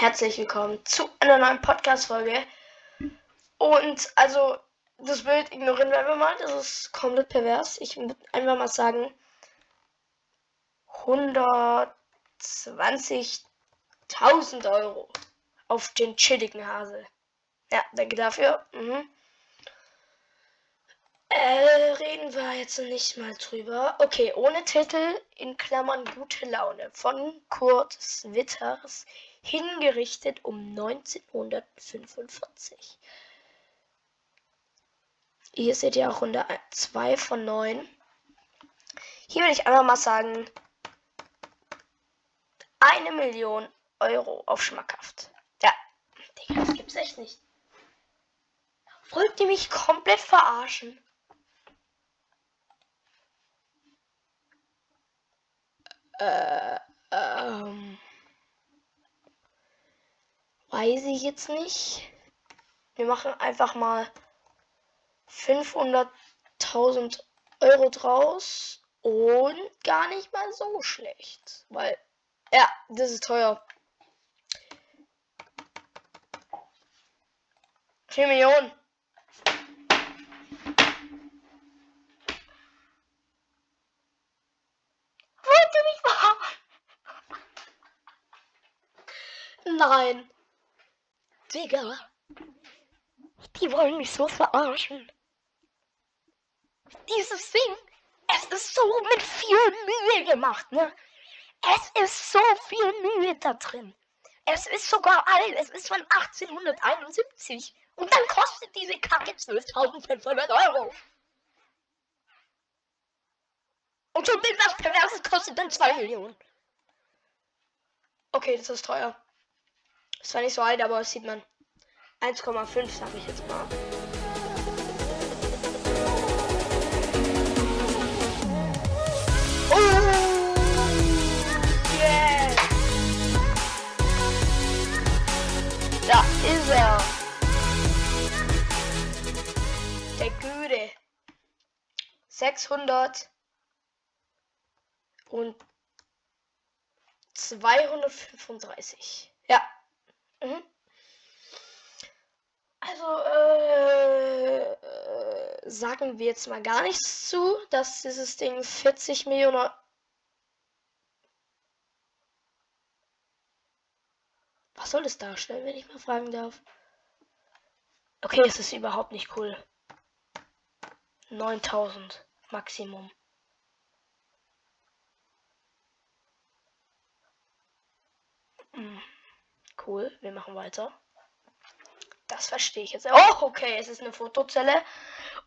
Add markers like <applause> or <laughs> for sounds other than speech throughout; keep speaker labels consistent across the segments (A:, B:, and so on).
A: herzlich willkommen zu einer neuen Podcast-Folge. Und also, das Bild ignorieren wir einfach mal, das ist komplett pervers. Ich würde einfach mal sagen, 120.000 Euro auf den chilligen Hase. Ja, danke dafür. Mhm. Äh, reden wir jetzt nicht mal drüber. Okay, ohne Titel, in Klammern gute Laune, von Kurt Witters, hingerichtet um 1945. Hier seht ihr auch Runde 2 von 9. Hier würde ich einfach mal sagen, eine Million Euro auf schmackhaft. Ja, Digga, das gibt's echt nicht. Wollt ihr mich komplett verarschen? Äh, ähm, weiß ich jetzt nicht. Wir machen einfach mal 500.000 Euro draus und gar nicht mal so schlecht, weil ja, das ist teuer. 4 Millionen. Nein. Digga. Die wollen mich so verarschen. Dieses Ding, es ist so mit viel Mühe gemacht, ne? Es ist so viel Mühe da drin. Es ist sogar alt. Es ist von 1871. Und dann kostet diese Kacke 12.500 Euro. Und schon das Perverse kostet dann 2 Millionen. Okay, das ist teuer. Ist zwar nicht so alt, aber das sieht man. 1,5 sag ich jetzt mal. Oh! Yeah! Da ist er. Der Güte. 600 und 235. Ja. Mhm. Also, äh, äh, sagen wir jetzt mal gar nichts zu, dass dieses Ding 40 Millionen. Was soll es darstellen, wenn ich mal fragen darf? Okay, es ist überhaupt nicht cool. 9000 Maximum. Hm. Cool, wir machen weiter. Das verstehe ich jetzt. Oh, okay, es ist eine Fotozelle.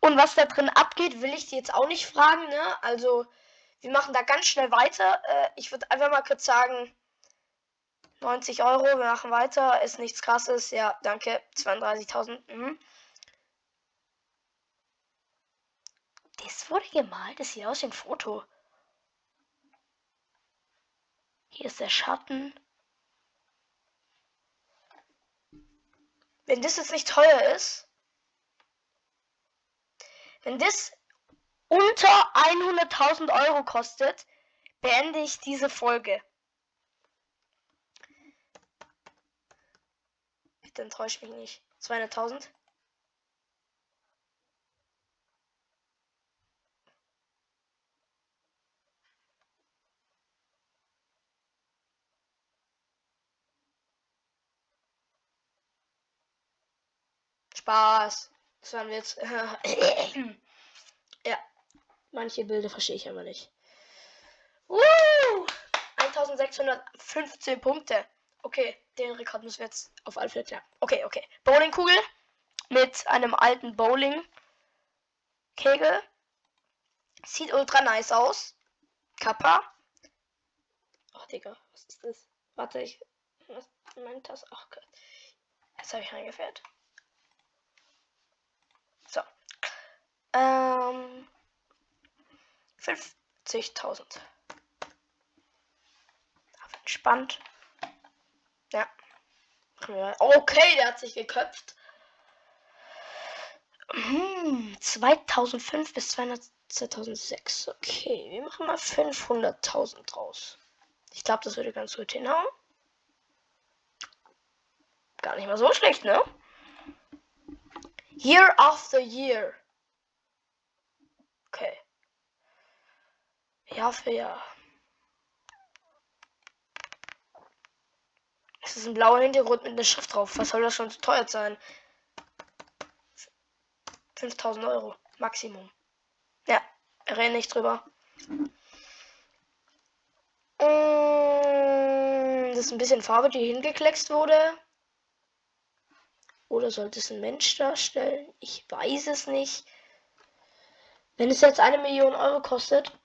A: Und was da drin abgeht, will ich dir jetzt auch nicht fragen, ne? Also, wir machen da ganz schnell weiter. Äh, ich würde einfach mal kurz sagen, 90 Euro, wir machen weiter. Ist nichts krasses. Ja, danke. 32.000. Mhm. Das wurde gemalt. Das sieht aus wie ein Foto. Hier ist der Schatten. Wenn das jetzt nicht teuer ist, wenn das unter 100.000 Euro kostet, beende ich diese Folge. Bitte enttäuscht mich nicht. 200.000. Spaß. Das war ein Witz. ja. Manche Bilder verstehe ich aber nicht. Uh, 1615 Punkte. Okay, den Rekord müssen wir jetzt auf alle Fälle klären. Okay, okay. Bowlingkugel mit einem alten Bowling-Kegel. Sieht ultra nice aus. Kappa. Oh, Digga, was ist das? Warte, ich. Was meint das? Ach Gott. Jetzt habe ich reingefährt. So. Ähm. 50.000. Entspannt. Ja. Okay, der hat sich geköpft. Hm, 2005 bis 2006. Okay, wir machen mal 500.000 draus. Ich glaube, das würde ganz gut hinhauen. Gar nicht mal so schlecht, ne? Year after Year. Okay. Jahr für Jahr. Es ist ein blauer Hintergrund mit einer Schrift drauf. Was soll das schon zu teuer sein? 5000 Euro. Maximum. Ja, rede nicht drüber. Mm, das ist ein bisschen Farbe, die hingekleckst wurde. Oder sollte es ein Mensch darstellen? Ich weiß es nicht. Wenn es jetzt eine Million Euro kostet.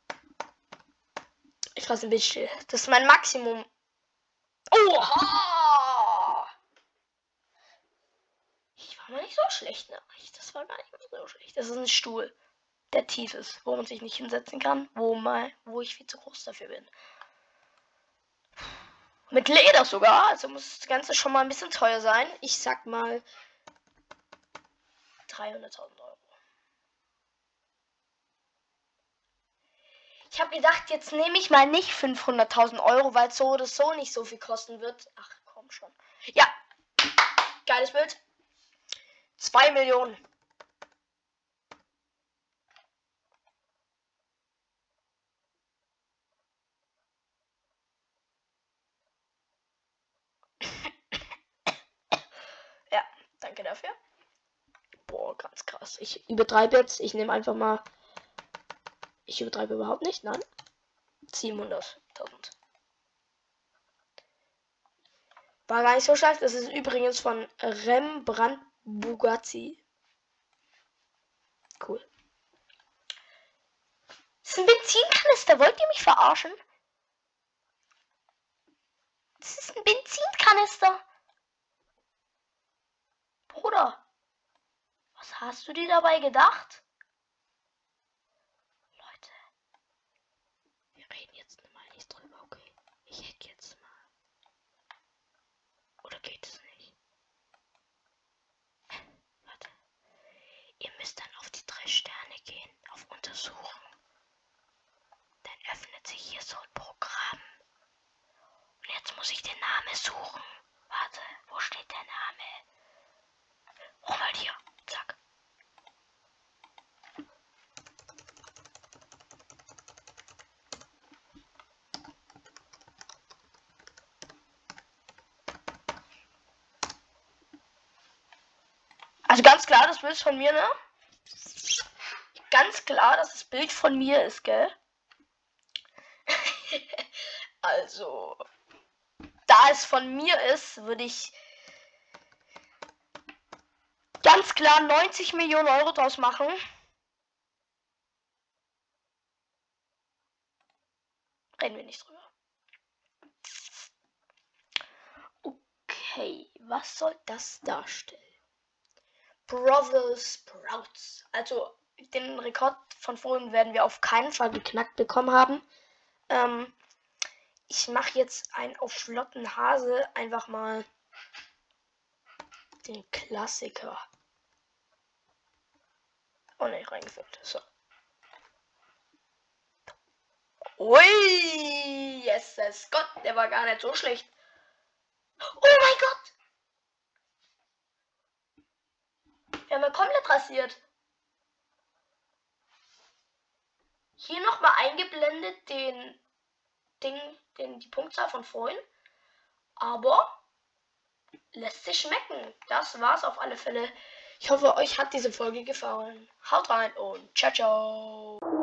A: Ich fasse ein bisschen. Das ist mein Maximum. Oha! Ich war mal nicht so schlecht, ne? Das war gar nicht so schlecht. Das ist ein Stuhl, der tief ist, wo man sich nicht hinsetzen kann, wo mal, wo ich viel zu groß dafür bin. Mit Leder sogar, also muss das Ganze schon mal ein bisschen teuer sein. Ich sag mal 300.000 Euro. Ich habe gedacht, jetzt nehme ich mal nicht 500.000 Euro, weil so oder so nicht so viel kosten wird. Ach, komm schon. Ja, geiles Bild. 2 Millionen. Danke dafür. Boah, ganz krass. Ich übertreibe jetzt. Ich nehme einfach mal. Ich übertreibe überhaupt nicht. Nein. 700.000. War gar nicht so schlecht. Das ist übrigens von Rembrandt Bugatti. Cool. Das ist ein Benzinkanister. Wollt ihr mich verarschen? Das ist ein Benzinkanister. Bruder, was hast du dir dabei gedacht? Leute, wir reden jetzt mal nicht drüber, okay? Ich hack jetzt mal. Oder geht es nicht? Warte. Ihr müsst dann auf die drei Sterne gehen, auf Untersuchen. Dann öffnet sich hier so ein Programm. Und jetzt muss ich den Namen suchen. Warte, wo steht der Name? Ronald hier. Zack. Also ganz klar, das Bild ist von mir, ne? Ganz klar, dass das Bild von mir ist, gell? <laughs> also, es von mir ist, würde ich ganz klar 90 Millionen Euro draus machen. Reden wir nicht drüber. Okay, was soll das darstellen? Brothers Sprouts. Also den Rekord von vorhin werden wir auf keinen Fall geknackt bekommen haben. Ähm, ich mache jetzt einen auf flotten Hase einfach mal den Klassiker. Oh ne, reingefüllt. So. Ui, yes, yes, Gott, der war gar nicht so schlecht. Oh mein Gott! Wir haben ja komplett rasiert. Hier nochmal eingeblendet den Ding, den, die Punktzahl von vorhin. Aber lässt sich schmecken. Das war's auf alle Fälle. Ich hoffe, euch hat diese Folge gefallen. Haut rein und ciao, ciao.